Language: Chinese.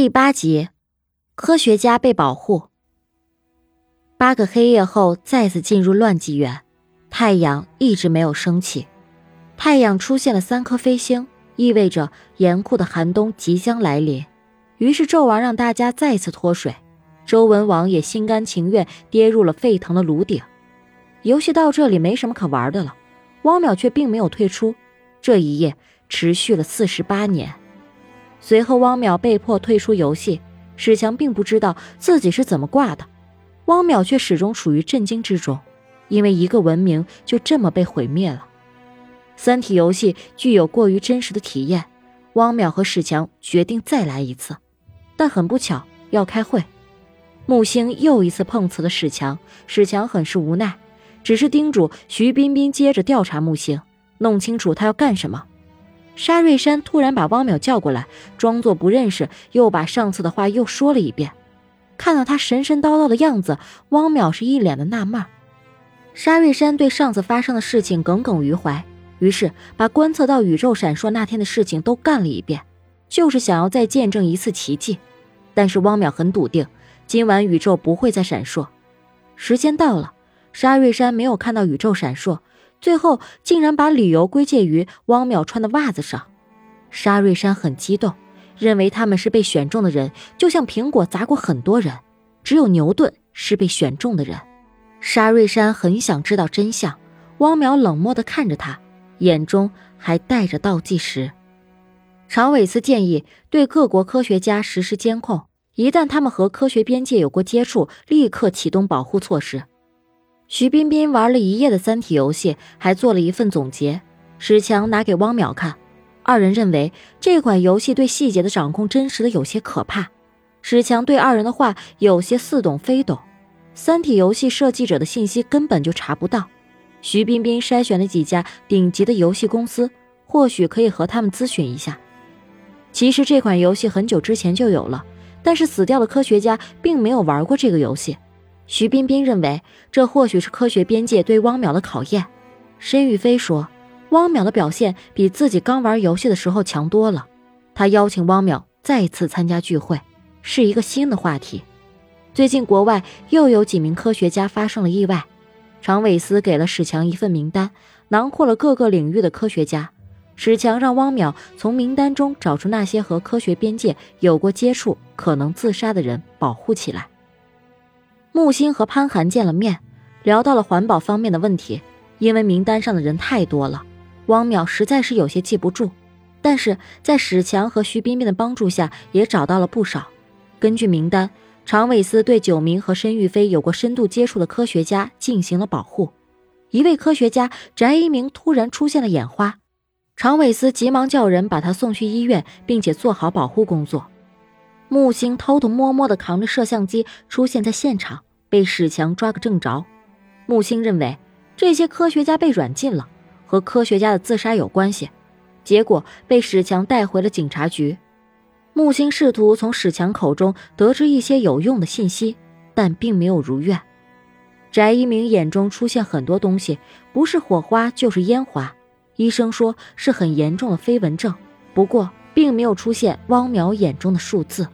第八集，科学家被保护。八个黑夜后，再次进入乱纪元，太阳一直没有升起。太阳出现了三颗飞星，意味着严酷的寒冬即将来临。于是纣王让大家再次脱水，周文王也心甘情愿跌入了沸腾的炉鼎。游戏到这里没什么可玩的了，汪淼却并没有退出。这一夜持续了四十八年。随后，汪淼被迫退出游戏。史强并不知道自己是怎么挂的，汪淼却始终处于震惊之中，因为一个文明就这么被毁灭了。三体游戏具有过于真实的体验，汪淼和史强决定再来一次，但很不巧要开会。木星又一次碰瓷了史强，史强很是无奈，只是叮嘱徐彬彬接着调查木星，弄清楚他要干什么。沙瑞山突然把汪淼叫过来，装作不认识，又把上次的话又说了一遍。看到他神神叨叨的样子，汪淼是一脸的纳闷。沙瑞山对上次发生的事情耿耿于怀，于是把观测到宇宙闪烁那天的事情都干了一遍，就是想要再见证一次奇迹。但是汪淼很笃定，今晚宇宙不会再闪烁。时间到了，沙瑞山没有看到宇宙闪烁。最后竟然把理由归结于汪淼穿的袜子上，沙瑞山很激动，认为他们是被选中的人，就像苹果砸过很多人，只有牛顿是被选中的人。沙瑞山很想知道真相，汪淼冷漠地看着他，眼中还带着倒计时。常伟思建议对各国科学家实施监控，一旦他们和科学边界有过接触，立刻启动保护措施。徐彬彬玩了一夜的《三体》游戏，还做了一份总结。史强拿给汪淼看，二人认为这款游戏对细节的掌控真实的有些可怕。史强对二人的话有些似懂非懂，《三体》游戏设计者的信息根本就查不到。徐彬彬筛选了几家顶级的游戏公司，或许可以和他们咨询一下。其实这款游戏很久之前就有了，但是死掉的科学家并没有玩过这个游戏。徐彬彬认为，这或许是科学边界对汪淼的考验。申玉飞说，汪淼的表现比自己刚玩游戏的时候强多了。他邀请汪淼再次参加聚会，是一个新的话题。最近国外又有几名科学家发生了意外，常伟思给了史强一份名单，囊括了各个领域的科学家。史强让汪淼从名单中找出那些和科学边界有过接触、可能自杀的人，保护起来。木星和潘寒见了面，聊到了环保方面的问题。因为名单上的人太多了，汪淼实在是有些记不住。但是在史强和徐彬彬的帮助下，也找到了不少。根据名单，常伟思对九名和申玉飞有过深度接触的科学家进行了保护。一位科学家翟一鸣突然出现了眼花，常伟思急忙叫人把他送去医院，并且做好保护工作。木星偷偷摸摸地扛着摄像机出现在现场，被史强抓个正着。木星认为这些科学家被软禁了，和科学家的自杀有关系，结果被史强带回了警察局。木星试图从史强口中得知一些有用的信息，但并没有如愿。翟一鸣眼中出现很多东西，不是火花就是烟花，医生说是很严重的飞蚊症，不过并没有出现汪淼眼中的数字。